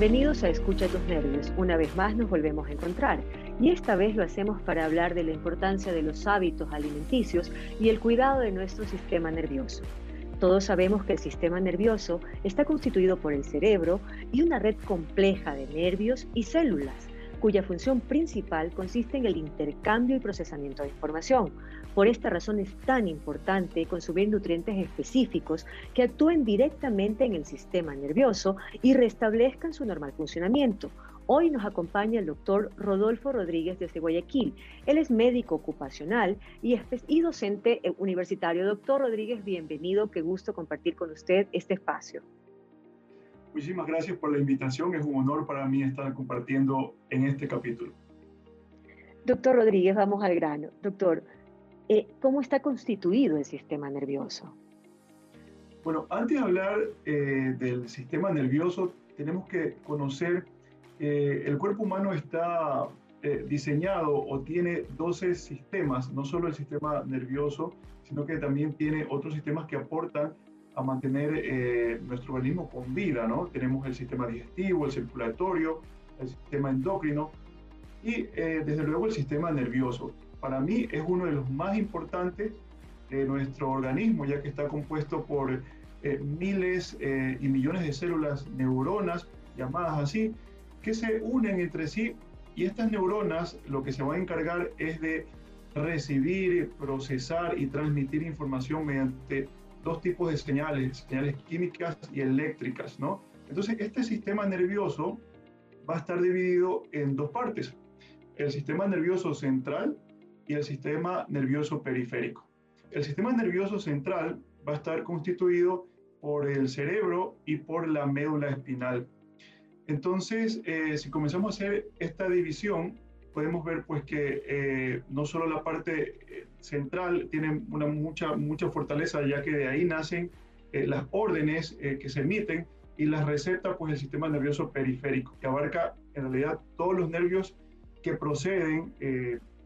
Bienvenidos a Escucha tus nervios. Una vez más nos volvemos a encontrar y esta vez lo hacemos para hablar de la importancia de los hábitos alimenticios y el cuidado de nuestro sistema nervioso. Todos sabemos que el sistema nervioso está constituido por el cerebro y una red compleja de nervios y células cuya función principal consiste en el intercambio y procesamiento de información. Por esta razón es tan importante consumir nutrientes específicos que actúen directamente en el sistema nervioso y restablezcan su normal funcionamiento. Hoy nos acompaña el doctor Rodolfo Rodríguez desde Guayaquil. Él es médico ocupacional y, y docente universitario. Doctor Rodríguez, bienvenido. Qué gusto compartir con usted este espacio. Muchísimas gracias por la invitación. Es un honor para mí estar compartiendo en este capítulo. Doctor Rodríguez, vamos al grano. Doctor, eh, ¿cómo está constituido el sistema nervioso? Bueno, antes de hablar eh, del sistema nervioso, tenemos que conocer que el cuerpo humano está eh, diseñado o tiene 12 sistemas, no solo el sistema nervioso, sino que también tiene otros sistemas que aportan a mantener eh, nuestro organismo con vida, ¿no? Tenemos el sistema digestivo, el circulatorio, el sistema endocrino y eh, desde luego el sistema nervioso. Para mí es uno de los más importantes de nuestro organismo, ya que está compuesto por eh, miles y millones de células neuronas, llamadas así, que se unen entre sí y estas neuronas lo que se van a encargar es de recibir, procesar y transmitir información mediante dos tipos de señales, señales químicas y eléctricas, ¿no? Entonces, este sistema nervioso va a estar dividido en dos partes, el sistema nervioso central y el sistema nervioso periférico. El sistema nervioso central va a estar constituido por el cerebro y por la médula espinal. Entonces, eh, si comenzamos a hacer esta división, podemos ver pues que eh, no solo la parte eh, central tiene una mucha, mucha fortaleza, ya que de ahí nacen las órdenes que se emiten y las receta pues el sistema nervioso periférico, que abarca en realidad todos los nervios que proceden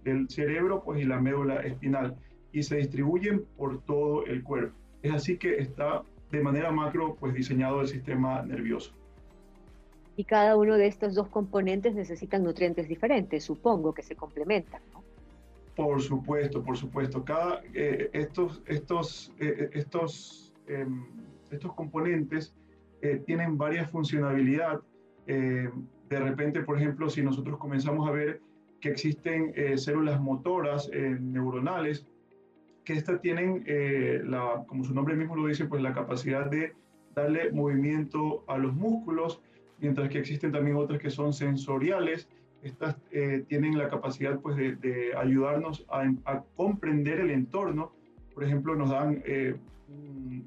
del cerebro pues y la médula espinal y se distribuyen por todo el cuerpo. Es así que está de manera macro pues diseñado el sistema nervioso y cada uno de estos dos componentes necesitan nutrientes diferentes, supongo que se complementan, ¿no? Por supuesto, por supuesto. Cada, eh, estos, estos, eh, estos, em, estos componentes eh, tienen varias funcionalidad. de repente, por ejemplo, si nosotros comenzamos a ver que existen células motoras neuronales, que estas tienen, la, como su nombre mismo lo dice, pues la capacidad de darle movimiento a los músculos, mientras que existen también otras que son sensoriales. Estas eh, tienen la capacidad pues, de, ayudarnos a, comprender el entorno. Por ejemplo, nos dan eh,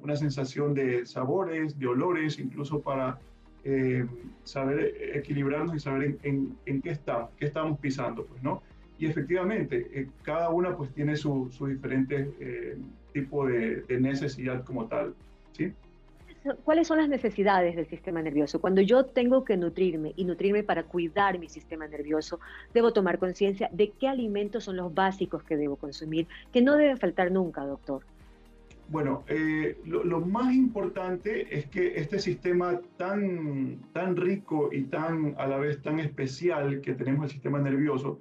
una sensación de sabores, de olores, incluso para eh, saber equilibrarnos y saber en, qué, está, qué estamos pisando. Pues, ¿no? Y efectivamente, cada una pues, tiene su, su diferente tipo de, de necesidad como tal. ¿sí? ¿cuáles son las necesidades del sistema nervioso? Cuando yo tengo que nutrirme y nutrirme para cuidar mi sistema nervioso, debo tomar conciencia de qué alimentos son los básicos que debo consumir, que no deben faltar nunca, doctor. Bueno, eh, lo, más importante es que este sistema tan, tan rico y tan a la vez tan especial que tenemos el sistema nervioso,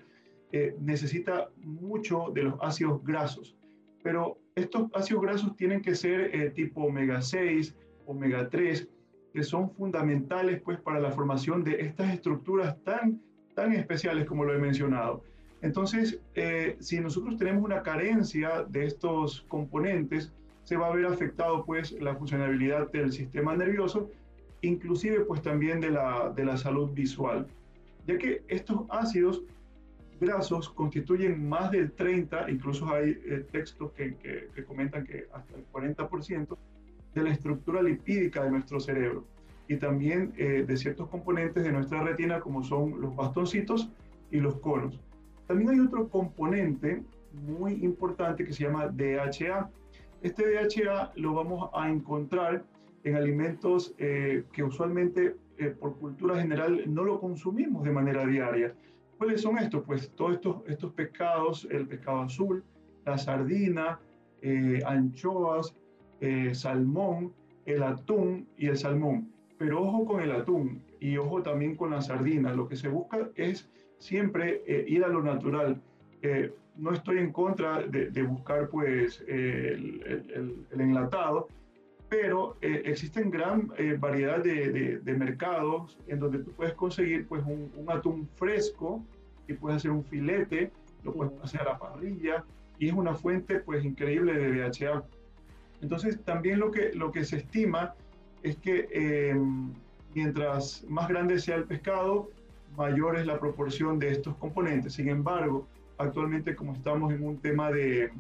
eh, necesita mucho de los ácidos grasos. Pero estos ácidos grasos tienen que ser eh, tipo omega 6, omega 3, que son fundamentales pues para la formación de estas estructuras tan, tan especiales como lo he mencionado. Entonces, eh, si nosotros tenemos una carencia de estos componentes, se va a ver afectado pues la funcionalidad del sistema nervioso, inclusive pues también de la, de la salud visual, ya que estos ácidos grasos constituyen más del 30, incluso hay eh, textos que, que, que, comentan que hasta el 40% de la estructura lipídica de nuestro cerebro y también eh, de ciertos componentes de nuestra retina como son los bastoncitos y los conos. También hay otro componente muy importante que se llama DHA. Este DHA lo vamos a encontrar en alimentos eh, que usualmente eh, por cultura general no lo consumimos de manera diaria. ¿Cuáles son estos? Pues todos estos, estos pescados, el pescado azul, la sardina, anchoas, eh, salmón, el atún y el salmón. Pero ojo con el atún. y ojo también con la sardina. Lo que se busca es siempre eh, ir a lo natural. Eh, no estoy en contra de, buscar pues el, enlatado, pero existen gran variedad de, mercados en donde tú puedes conseguir pues un, un, atún fresco y puedes hacer un filete, lo puedes hacer a la parrilla y es una fuente pues increíble de DHA. Entonces también lo que, lo que se estima es que em, mientras más grande sea el pescado, mayor es la proporción de estos componentes. Sin embargo, actualmente como estamos en un tema de,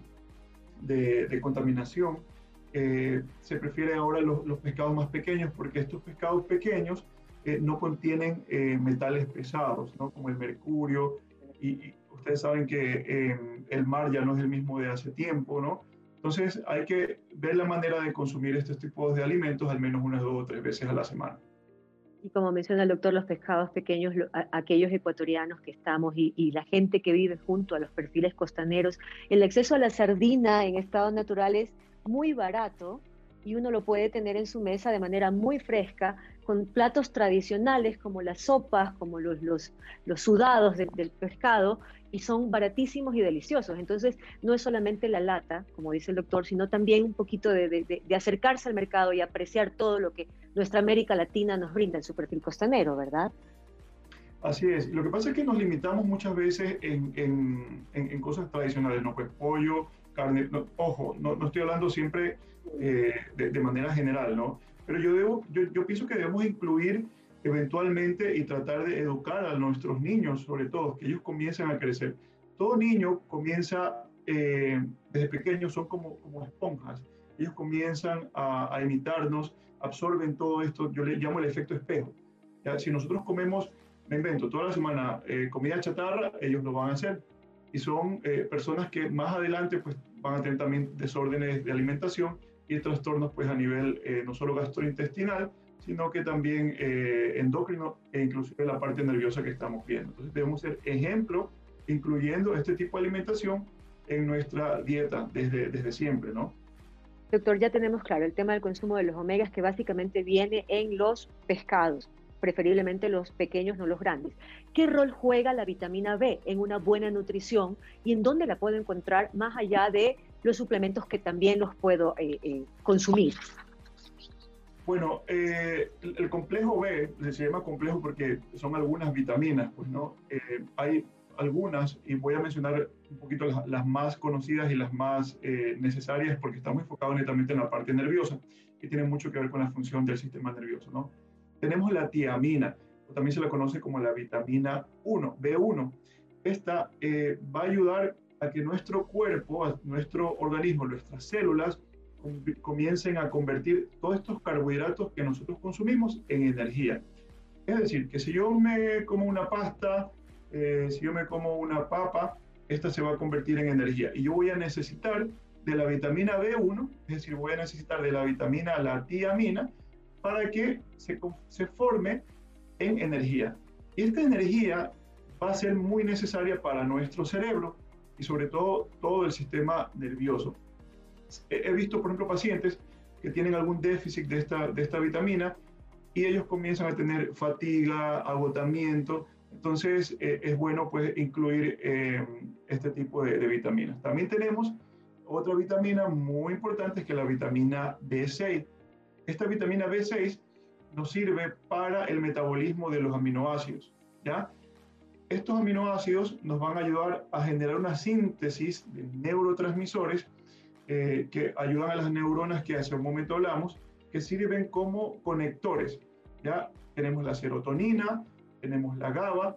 de, contaminación, eh, se prefiere ahora los, los, pescados más pequeños porque estos pescados pequeños eh, no contienen eh, metales pesados, ¿no? como el mercurio, y, ustedes saben que em, el mar ya no es el mismo de hace tiempo, ¿no? Entonces hay que ver la manera de consumir estos tipos de alimentos al menos unas dos o tres veces a la semana. Y como menciona el doctor, los pescados pequeños, aquellos ecuatorianos que estamos y, y, la gente que vive junto a los perfiles costaneros, el acceso a la sardina en estado natural es muy barato y uno lo puede tener en su mesa de manera muy fresca, con platos tradicionales como las sopas, como los, los, sudados del pescado, y son baratísimos y deliciosos. Entonces, no es solamente la lata, como dice el doctor, sino también un poquito de, de, acercarse al mercado y apreciar todo lo que nuestra América Latina nos brinda en su perfil costanero, ¿verdad? Así es. Lo que pasa es que nos limitamos muchas veces en, en, en, cosas tradicionales, ¿no? Pues pollo, carne, ojo, no, no, estoy hablando siempre eh, de, de, manera general, ¿no? Pero yo, pienso que debemos incluir eventualmente y tratar de educar a nuestros niños, sobre todo, que ellos comiencen a crecer. Todo niño comienza eh, desde pequeño, son como, esponjas. Ellos comienzan a, a, imitarnos, absorben todo esto, yo le llamo el efecto espejo. Si nosotros comemos, me invento, toda la semana eh, comida chatarra, ellos lo van a hacer. Y son eh, personas que más adelante pues, van a tener también desórdenes de alimentación y trastornos pues, a nivel no solo gastrointestinal, sino que también eh, endocrino e inclusive la parte nerviosa que estamos viendo. Entonces debemos ser ejemplo incluyendo este tipo de alimentación en nuestra dieta desde, desde siempre, ¿no? Doctor, ya tenemos claro el tema del consumo de los omegas que básicamente viene en los pescados, preferiblemente los pequeños, no los grandes. ¿Qué rol juega la vitamina B en una buena nutrición y en dónde la puedo encontrar más allá de los suplementos que también los puedo eh, eh, consumir? Bueno, eh, el, complejo B se llama complejo porque son algunas vitaminas, pues no. Hay algunas, y voy a mencionar un poquito las, más conocidas y las más necesarias porque estamos enfocados netamente en la parte nerviosa, que tiene mucho que ver con la función del sistema nervioso, ¿no? Tenemos la tiamina, o también se la conoce como la vitamina 1, B1. Esta va a ayudar a que nuestro cuerpo, nuestro organismo, nuestras células, comiencen a convertir todos estos carbohidratos que nosotros consumimos en energía. Es decir, que si yo me como una pasta, eh, si yo me como una papa, esta se va a convertir en energía. Y yo voy a necesitar de la vitamina B1, es decir, voy a necesitar de la vitamina la tiamina para que se, se forme en energía. Y esta energía va a ser muy necesaria para nuestro cerebro y sobre todo todo el sistema nervioso he visto, por ejemplo, pacientes que tienen algún déficit de esta, de esta vitamina y ellos comienzan a tener fatiga, agotamiento. Entonces eh, es bueno pues incluir eh, este tipo de, vitaminas. También tenemos otra vitamina muy importante que es la vitamina B6. Esta vitamina B6 nos sirve para el metabolismo de los aminoácidos. ¿ya? Estos aminoácidos nos van a ayudar a generar una síntesis de neurotransmisores eh, que ayudan a las neuronas que hace un momento hablamos, que sirven como conectores. Ya tenemos la serotonina, tenemos la GABA,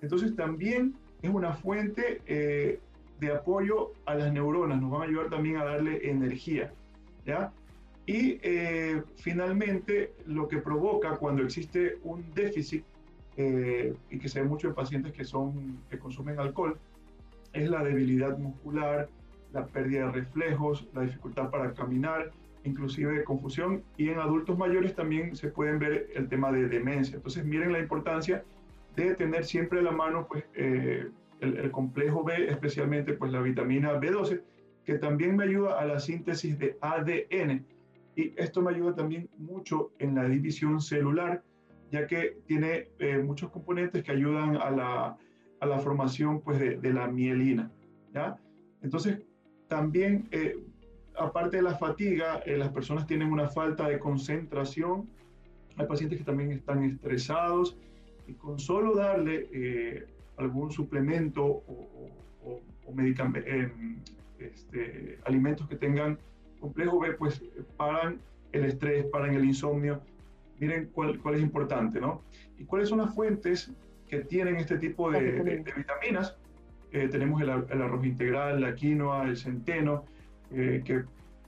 entonces también es una fuente eh, de apoyo a las neuronas, nos van a ayudar también a darle energía. ¿ya? Y eh, finalmente, lo que provoca cuando existe un déficit, y que se ve mucho en pacientes que, son, que consumen alcohol, es la debilidad muscular, la pérdida de reflejos, la dificultad para caminar, inclusive confusión y en adultos mayores también se pueden ver el tema de demencia. Entonces miren la importancia de tener siempre a la mano pues, eh, el, complejo B, especialmente pues la vitamina B12, que también me ayuda a la síntesis de ADN y esto me ayuda también mucho en la división celular ya que tiene eh, muchos componentes que ayudan a la, a la formación pues, de, de, la mielina. ¿ya? Entonces, también, eh, aparte de la fatiga, eh, las personas tienen una falta de concentración. Hay pacientes que también están estresados y con solo darle algún suplemento o, o, este, alimentos que tengan complejo B, pues paran el estrés, paran el insomnio. Miren cuál, cuál es importante, ¿no? ¿Y cuáles son las fuentes que tienen este tipo de, vitaminas? Eh, tenemos el, arroz integral, la quinoa, el centeno, eh, que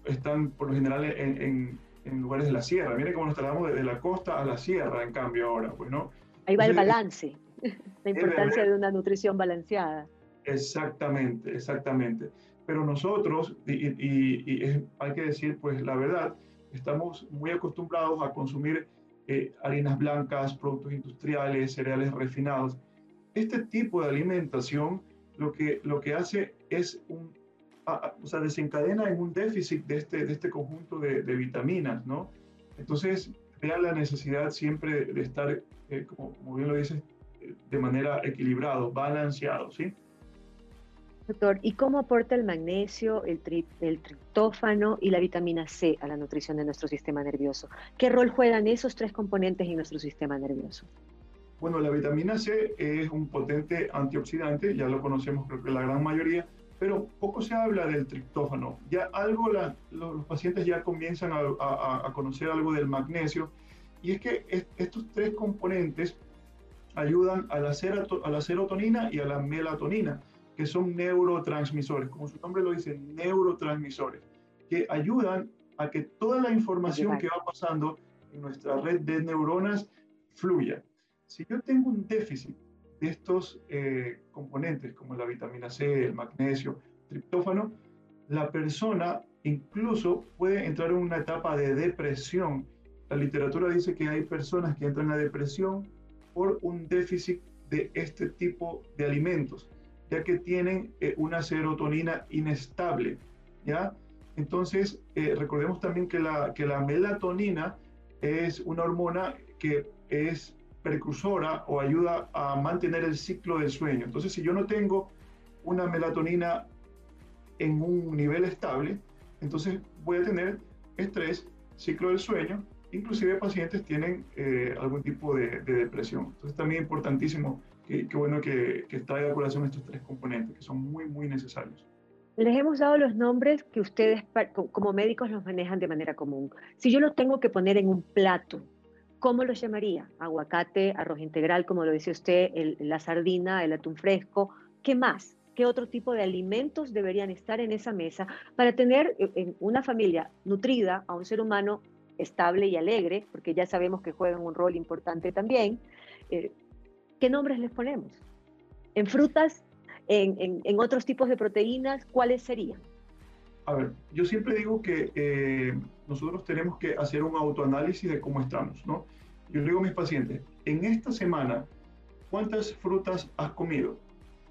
están por lo general en, en, lugares de la sierra. Miren cómo nos trasladamos de, la costa a la sierra, en cambio, ahora, pues, ¿no? Ahí va el balance, la importancia de una nutrición balanceada. Exactamente, exactamente. Pero nosotros, y, hay que decir pues la verdad, estamos muy acostumbrados a consumir eh, harinas blancas, productos industriales, cereales refinados. Este tipo de alimentación lo que, lo que hace es un, o sea, desencadena en un déficit de este, de este conjunto de, vitaminas, ¿no? Entonces, vea la necesidad siempre de estar, eh, como, como, bien lo dices, de manera equilibrado, balanceado, ¿sí? Doctor, ¿y cómo aporta el magnesio, el, el triptófano y la vitamina C a la nutrición de nuestro sistema nervioso? ¿Qué rol juegan esos tres componentes en nuestro sistema nervioso? Bueno, la vitamina C es un potente antioxidante, ya lo conocemos creo que la gran mayoría, pero poco se habla del triptófano. Ya algo los pacientes ya comienzan a, conocer algo del magnesio, y es que estos tres componentes ayudan a la, a la serotonina y a la melatonina que son neurotransmisores, como su nombre lo dice, neurotransmisores, que ayudan a que toda la información que va pasando en nuestra red de neuronas fluya. Si yo tengo un déficit de estos eh, componentes, como la vitamina C, el magnesio, triptófano, la persona incluso puede entrar en una etapa de depresión. La literatura dice que hay personas que entran a depresión por un déficit de este tipo de alimentos ya que tienen eh, una serotonina inestable, ¿ya? Entonces, eh, recordemos también que la, que la melatonina es una hormona que es precursora o ayuda a mantener el ciclo del sueño. Entonces, si yo no tengo una melatonina en un nivel estable, entonces voy a tener estrés, ciclo del sueño, inclusive pacientes tienen eh, algún tipo de, de, depresión. Entonces también importantísimo qué, bueno que, que traiga a colación estos tres componentes, que son muy, muy necesarios. Les hemos dado los nombres que ustedes como médicos los manejan de manera común. Si yo los tengo que poner en un plato, ¿cómo los llamaría? Aguacate, arroz integral, como lo dice usted, la sardina, el atún fresco. ¿Qué más? ¿Qué otro tipo de alimentos deberían estar en esa mesa para tener eh, en una familia nutrida a un ser humano estable y alegre, porque ya sabemos que juegan un rol importante también, eh, ¿qué nombres les ponemos? En frutas, en, en, otros tipos de proteínas, ¿cuáles serían? A ver, yo siempre digo que eh, nosotros tenemos que hacer un autoanálisis de cómo estamos, ¿no? Yo le digo a mis pacientes, en esta semana, ¿cuántas frutas has comido?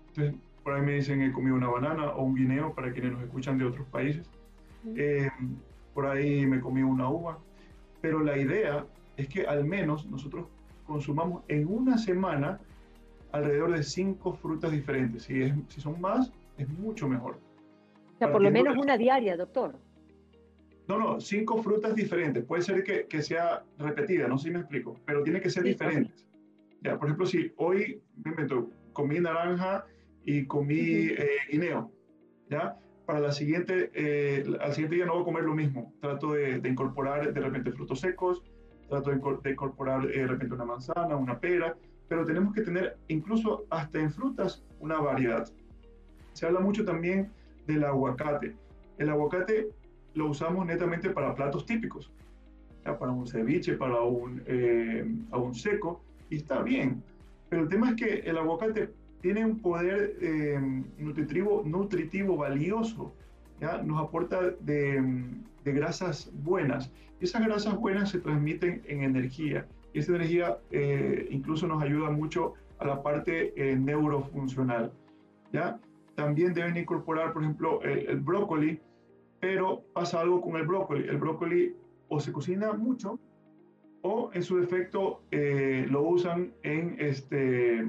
Entonces, por ahí me dicen, he comido una banana o un guineo para quienes nos escuchan de otros países. Eh, por ahí me comí una uva. Pero la idea es que al menos nosotros consumamos en una semana alrededor de cinco frutas diferentes. Si, es, si son más, es mucho mejor. O sea, por lo menos una diaria, doctor. No, no, cinco frutas diferentes. Puede ser que, que sea repetida, no sé si me explico, pero tiene que ser diferente. Ya, por ejemplo, si hoy me invento, comí naranja y comí eh, guineo, ¿ya? Para la siguiente, eh, al siguiente día no voy a comer lo mismo. Trato de, de incorporar de repente frutos secos, trato de, incorporar eh, de repente una manzana, una pera, pero tenemos que tener incluso hasta en frutas una variedad. Se habla mucho también del aguacate. El aguacate lo usamos netamente para platos típicos, para un ceviche, para un, eh, un seco, y está bien. Pero el tema es que el aguacate tiene un poder eh, nutritivo, nutritivo valioso, ¿ya? nos aporta de, grasas buenas esas grasas buenas se transmiten en energía y esa energía eh, incluso nos ayuda mucho a la parte eh, neurofuncional. ¿ya? También deben incorporar, por ejemplo, el, brócoli, pero pasa algo con el brócoli. El brócoli o se cocina mucho o en su defecto eh, lo usan en, este,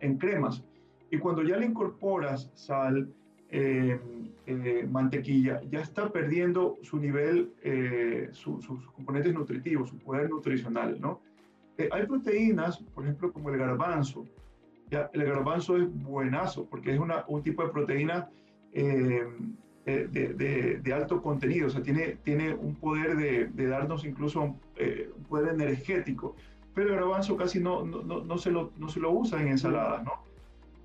en cremas. Y cuando ya le incorporas sal, eh, eh, mantequilla, ya está perdiendo su nivel, sus componentes nutritivos, su poder nutricional, ¿no? hay proteínas, por ejemplo, como el garbanzo. Ya, el garbanzo es buenazo porque es un tipo de proteína de, de, alto contenido, o sea, tiene, tiene un poder de, darnos incluso eh, un poder energético, pero el garbanzo casi no, no, no, se, lo, no se lo usa en ensaladas, ¿no?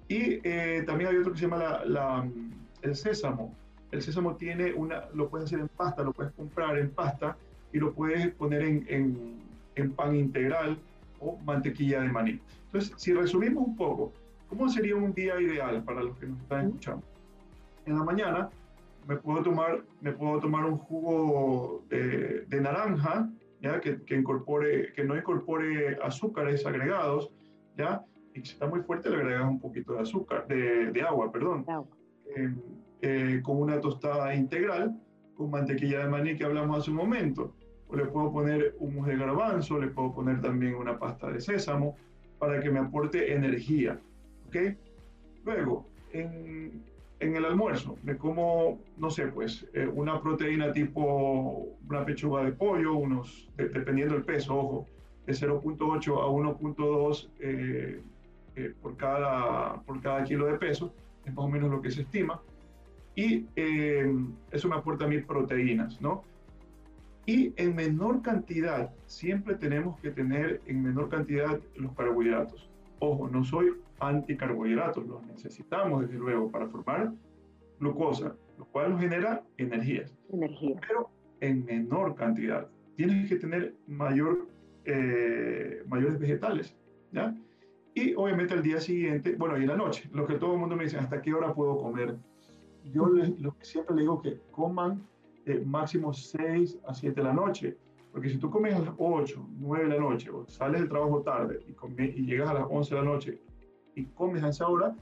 Y eh, también hay otro que se llama la, el sésamo. El sésamo tiene una, lo puedes hacer en pasta, lo puedes comprar en pasta y lo puedes poner en, en, en pan integral o mantequilla de maní. Entonces, si resumimos un poco, ¿cómo sería un día ideal para los que nos están escuchando? En la mañana, me puedo tomar, me puedo tomar un jugo de, de naranja, ¿ya? Que, que, incorpore, que no incorpore azúcares agregados, ¿ya? y si está muy fuerte le agregas un poquito de azúcar, de, de agua, perdón, eh, eh, con una tostada integral, con mantequilla de maní que hablamos hace un momento. O le puedo poner humus de garbanzo, le puedo poner también una pasta de sésamo para que me aporte energía. ¿ok? Luego, en, en el almuerzo me como, no sé, pues eh, una proteína tipo una pechuga de pollo, unos, dependiendo del peso, ojo, de 0.8 a 1.2 eh, eh, por, cada, por cada kilo de peso, es más o menos lo que se estima. Y eso me aporta a mí proteínas, ¿no? Y en menor cantidad, siempre tenemos que tener en menor cantidad los carbohidratos. Ojo, no soy anticarbohidratos, los necesitamos desde luego para formar glucosa, lo cual nos genera energías. Energía. Pero en menor cantidad. Tienes que tener mayor, eh, mayores vegetales, ¿ya? Y obviamente al día siguiente, bueno, y en la noche, lo que todo el mundo me dice, ¿hasta qué hora puedo comer? Yo les, lo que siempre les digo que coman eh, máximo 6 a 7 de la noche, porque si tú comes a las 8, 9 de la noche, o sales del trabajo tarde y, y llegas a las 11 de la noche y comes a esa hora,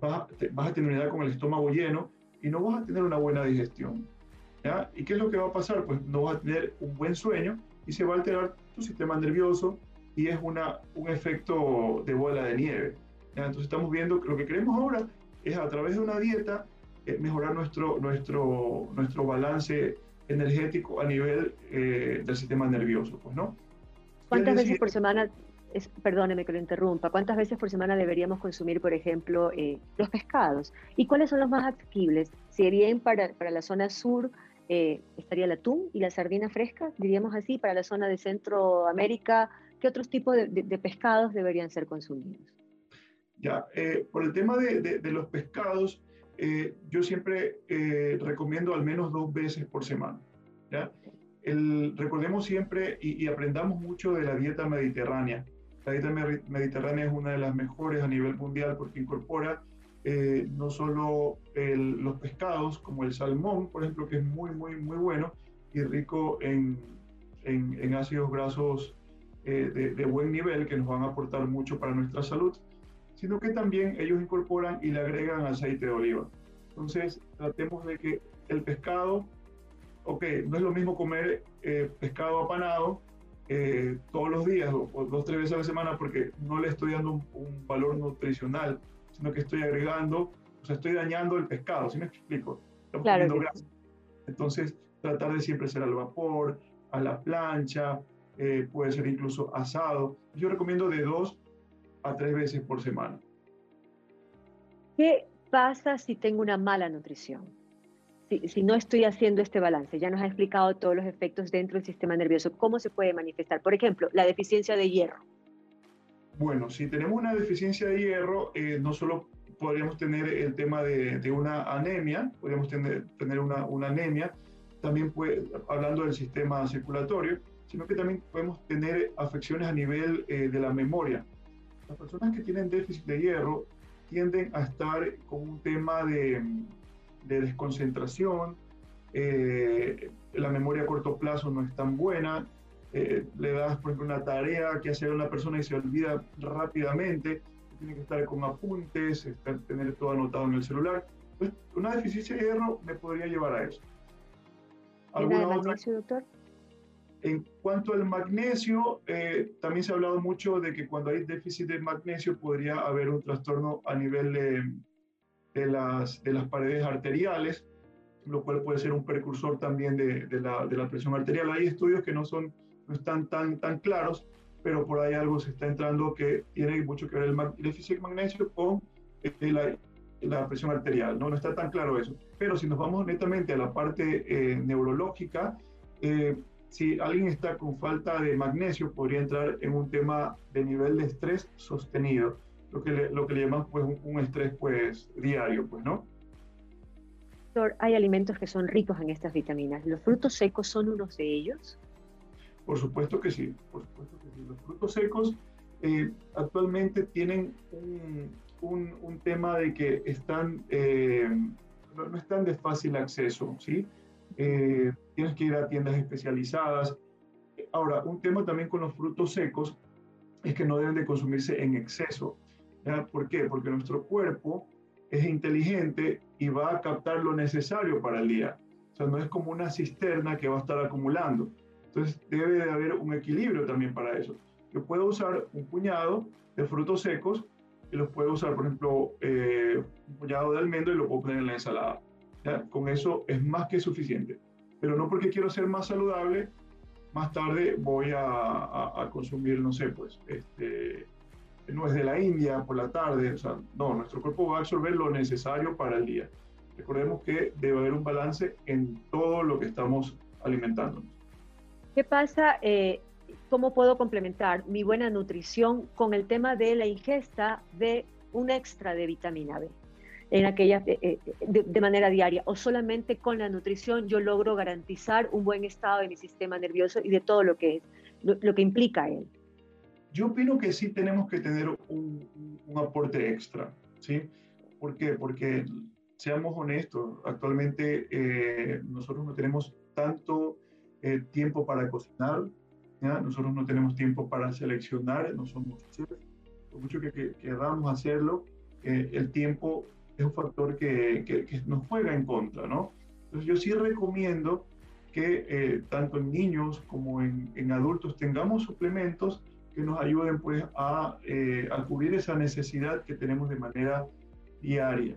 vas a, vas a tener una edad con el estómago lleno y no vas a tener una buena digestión. ¿ya? ¿Y qué es lo que va a pasar? Pues no vas a tener un buen sueño y se va a alterar tu sistema nervioso y es una, un efecto de bola de nieve. ¿ya? Entonces estamos viendo que lo que queremos ahora es a través de una dieta eh, mejorar nuestro, nuestro, nuestro balance energético a nivel eh, del sistema nervioso, pues, ¿no? ¿Cuántas veces por semana perdóneme que lo interrumpa, ¿cuántas veces por semana deberíamos consumir, por ejemplo, eh, los pescados? ¿Y cuáles son los más asequibles? Si bien para, para la zona sur eh, estaría el atún y la sardina fresca, diríamos así, para la zona de Centroamérica, ¿qué otros tipos de, pescados deberían ser consumidos? Ya, eh, por el tema de, de los pescados, yo siempre recomiendo al menos dos veces por semana. ¿ya? El, recordemos siempre y, y, aprendamos mucho de la dieta mediterránea. La dieta mediterránea es una de las mejores a nivel mundial porque incorpora eh, no solo los pescados, como el salmón, por ejemplo, que es muy, muy, muy bueno y rico en, en, ácidos grasos eh, de, de, buen nivel que nos van a aportar mucho para nuestra salud, sino que también ellos incorporan y le agregan aceite de oliva. Entonces, tratemos de que el pescado, ok, no es lo mismo comer eh, pescado apanado eh, todos los días o, dos, tres veces a la semana porque no le estoy dando un, valor nutricional, sino que estoy agregando, o sea, estoy dañando el pescado, ¿sí me explico? claro Entonces, tratar de siempre ser al vapor, a la plancha, eh, puede ser incluso asado. Yo recomiendo de dos a tres veces por semana. ¿Qué pasa si tengo una mala nutrición? si, no estoy haciendo este balance? Ya nos ha explicado todos los efectos dentro del sistema nervioso. ¿Cómo se puede manifestar? Por ejemplo, la deficiencia de hierro. Bueno, si tenemos una deficiencia de hierro, eh, no solo podríamos tener el tema de, una anemia, podríamos tener, tener una, una, anemia, también puede, hablando del sistema circulatorio, sino que también podemos tener afecciones a nivel eh, de la memoria. Las personas que tienen déficit de hierro tienden a estar con un tema de, de desconcentración, eh, la memoria a corto plazo no es tan buena, eh, le das, por ejemplo, una tarea que hacer a una persona y se olvida rápidamente, tiene que estar con apuntes, tener todo anotado en el celular. Pues, una deficiencia de hierro me podría llevar a eso. ¿Alguna otra? doctor? En cuanto al magnesio, eh, también se ha hablado mucho de que cuando hay déficit de magnesio podría haber un trastorno a nivel de, de, las, de las paredes arteriales, lo cual puede ser un precursor también de, de, la, la presión arterial. Hay estudios que no, son, no están tan, tan claros, pero por ahí algo se está entrando que tiene mucho que ver el déficit de magnesio con eh, la, la, presión arterial. ¿no? no está tan claro eso. Pero si nos vamos netamente a la parte eh, neurológica, eh, si alguien está con falta de magnesio, podría entrar en un tema de nivel de estrés sostenido, lo que le, lo que le llamamos pues, un, un estrés pues, diario, pues, ¿no? Doctor, hay alimentos que son ricos en estas vitaminas. ¿Los frutos secos son unos de ellos? Por supuesto que sí, por supuesto que sí. Los frutos secos eh, actualmente tienen un, un, un, tema de que están, eh, no, no, están de fácil acceso, ¿sí? Eh, tienes que ir a tiendas especializadas. Ahora, un tema también con los frutos secos es que no deben de consumirse en exceso. ¿Por qué? Porque nuestro cuerpo es inteligente y va a captar lo necesario para el día. O sea, no es como una cisterna que va a estar acumulando. Entonces, debe de haber un equilibrio también para eso. Yo puedo usar un puñado de frutos secos y los puedo usar, por ejemplo, eh, un puñado de almendra y lo puedo poner en la ensalada. Con eso es más que suficiente. Pero no porque quiero ser más saludable, más tarde voy a consumir, no sé, pues, este, no es de la India por la tarde, o sea, no, nuestro cuerpo va a absorber lo necesario para el día. Recordemos que debe haber un balance en todo lo que estamos alimentándonos. ¿Qué pasa? Eh, ¿Cómo puedo complementar mi buena nutrición con el tema de la ingesta de un extra de vitamina B? En aquella, eh, eh, de, de, manera diaria o solamente con la nutrición yo logro garantizar un buen estado de mi sistema nervioso y de todo lo que es, lo, lo que implica él. Yo opino que sí tenemos que tener un, un aporte extra, ¿sí? ¿Por qué? Porque, seamos honestos, actualmente eh, nosotros no tenemos tanto eh, tiempo para cocinar, ¿ya? nosotros no tenemos tiempo para seleccionar, no somos chefs, por mucho que, que queramos hacerlo, eh, el tiempo es un factor que, que, que, nos juega en contra, ¿no? Entonces yo sí recomiendo que eh, tanto en niños como en, en, adultos tengamos suplementos que nos ayuden pues a, eh, a, cubrir esa necesidad que tenemos de manera diaria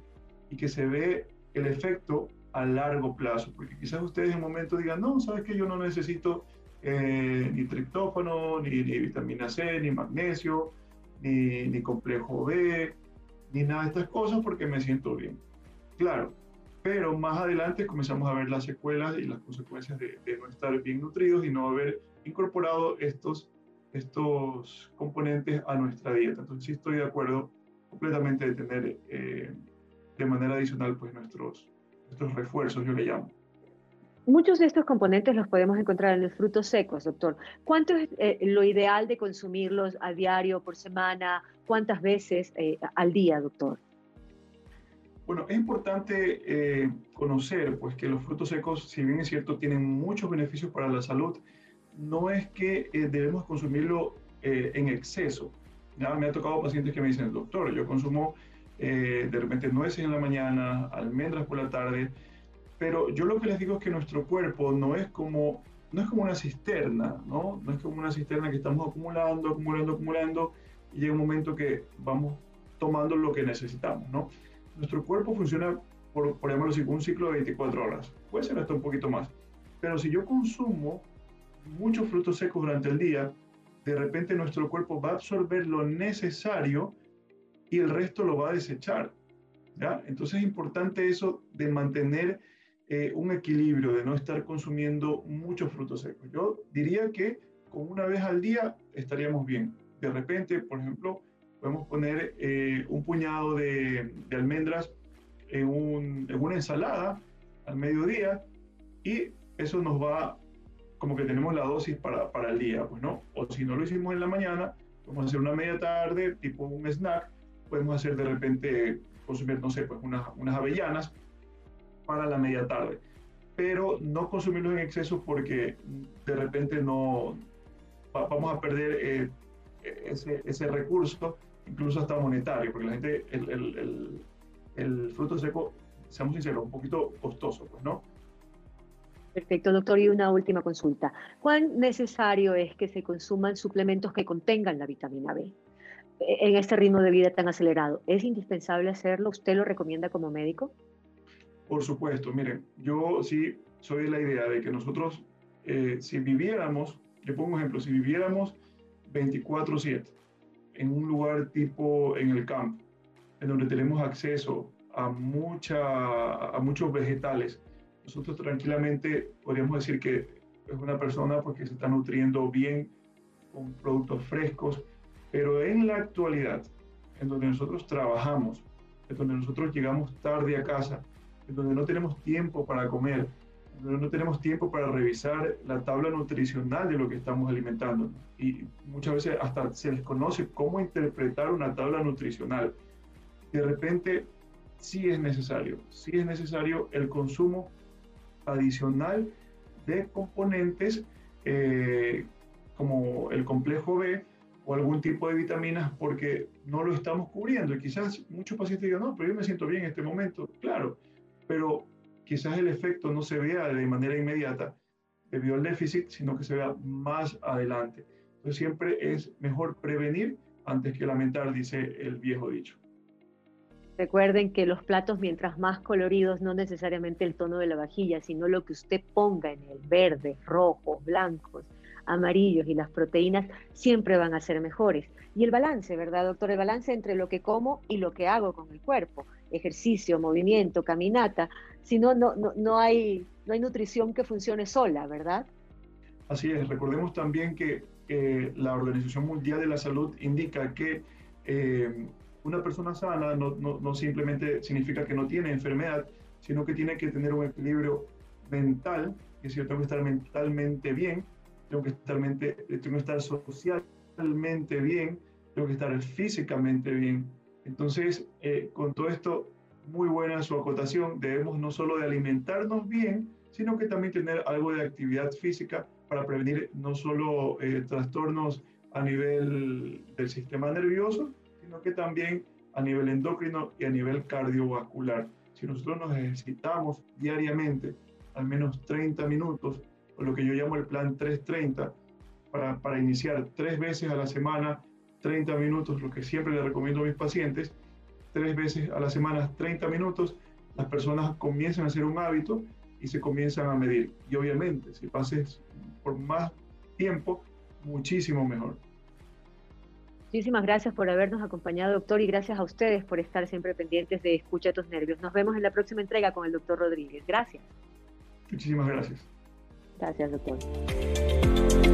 y que se ve el efecto a largo plazo, porque quizás ustedes en un momento digan, no, sabes que yo no necesito eh, ni triptófano, ni, ni, vitamina C, ni magnesio, ni, ni complejo B, ni nada de estas cosas porque me siento bien. Claro, pero más adelante comenzamos a ver las secuelas y las consecuencias de, no estar bien nutridos y no haber incorporado estos, estos componentes a nuestra dieta. Entonces sí estoy de acuerdo completamente de tener eh, de manera adicional pues nuestros, nuestros refuerzos, yo le llamo. Muchos de estos componentes los podemos encontrar en los frutos secos, doctor. ¿Cuánto es eh, lo ideal de consumirlos a diario, por semana? ¿Cuántas veces eh, al día, doctor? Bueno, es importante eh, conocer pues, que los frutos secos, si bien es cierto, tienen muchos beneficios para la salud, no es que debemos consumirlo en exceso. Ya me ha tocado pacientes que me dicen, doctor, yo consumo de repente nueces en la mañana, almendras por la tarde, pero yo lo que les digo es que nuestro cuerpo no es como, no es como una cisterna, ¿no? No es como una cisterna que estamos acumulando, acumulando, acumulando, y llega un momento que vamos tomando lo que necesitamos, ¿no? Nuestro cuerpo funciona, por, por así, un ciclo de 24 horas, puede ser hasta un poquito más, pero si yo consumo muchos frutos secos durante el día, de repente nuestro cuerpo va a absorber lo necesario y el resto lo va a desechar. ¿ya? Entonces es importante eso de mantener eh, un equilibrio, de no estar consumiendo muchos frutos secos. Yo diría que con una vez al día estaríamos bien. De repente, por ejemplo, podemos poner eh, un puñado de, almendras en, un, en, una ensalada al mediodía y eso nos va, como que tenemos la dosis para, para el día, pues, ¿no? O si no lo hicimos en la mañana, podemos hacer una media tarde, tipo un snack, podemos hacer de repente, consumir, no sé, pues unas avellanas para la media tarde. Pero no consumirlos en exceso porque de repente no vamos a perder eh, ese, ese, recurso, incluso hasta monetario, porque la gente, el, el, el, el, fruto seco, seamos sinceros, un poquito costoso, pues, ¿no? Perfecto, doctor. Y una última consulta. ¿Cuán necesario es que se consuman suplementos que contengan la vitamina B e, en este ritmo de vida tan acelerado? ¿Es indispensable hacerlo? ¿Usted lo recomienda como médico? Por supuesto. Miren, yo sí soy de la idea de que nosotros, eh, si viviéramos, le pongo ejemplo, si viviéramos 24/7 en un lugar tipo en el campo, en donde tenemos acceso a, mucha, a muchos vegetales, nosotros tranquilamente podríamos decir que es una persona porque se está nutriendo bien con productos frescos, pero en la actualidad, en donde nosotros trabajamos, en donde nosotros llegamos tarde a casa, en donde no tenemos tiempo para comer, en donde no tenemos tiempo para revisar la tabla nutricional de lo que estamos alimentando. Y muchas veces hasta se les conoce cómo interpretar una tabla nutricional. De repente, sí es necesario, sí es necesario el consumo adicional de componentes eh, como el complejo B o algún tipo de vitaminas porque no lo estamos cubriendo. Y quizás muchos pacientes digan, no, pero yo me siento bien en este momento. Claro, pero quizás el efecto no se vea de manera inmediata debido al déficit, sino que se vea más adelante. Entonces siempre es mejor prevenir antes que lamentar, dice el viejo dicho. Recuerden que los platos, mientras más coloridos, no necesariamente el tono de la vajilla, sino lo que usted ponga en el verde, rojos, blancos, amarillos y las proteínas, siempre van a ser mejores. Y el balance, ¿verdad, doctor? El balance entre lo que como y lo que hago con el cuerpo. Ejercicio, movimiento, caminata. Si no, no, no, hay, no hay nutrición que funcione sola, ¿verdad? Así es. Recordemos también que la Organización Mundial de la Salud indica que eh, una persona sana no, no, simplemente significa que no tiene enfermedad, sino que tiene que tener un equilibrio mental, es decir, tengo que estar mentalmente bien, tengo que estar, mente, tengo que estar socialmente bien, tengo que estar físicamente bien. Entonces, eh, con todo esto, muy buena su acotación, debemos no solo de alimentarnos bien, sino que también tener algo de actividad física para prevenir no solo eh, trastornos a nivel del sistema nervioso, sino que también a nivel endocrino y a nivel cardiovascular. Si nosotros nos ejercitamos diariamente al menos 30 minutos, o lo que yo llamo el plan 330, para, para iniciar tres veces a la semana, 30 minutos, lo que siempre le recomiendo a mis pacientes, tres veces a la semana, 30 minutos, las personas comienzan a hacer un hábito y se comienzan a medir. Y obviamente, si pases por más tiempo, muchísimo mejor. Muchísimas gracias por habernos acompañado, doctor, y gracias a ustedes por estar siempre pendientes de Escucha tus nervios. Nos vemos en la próxima entrega con el doctor Rodríguez. Gracias. Muchísimas gracias. Gracias, doctor.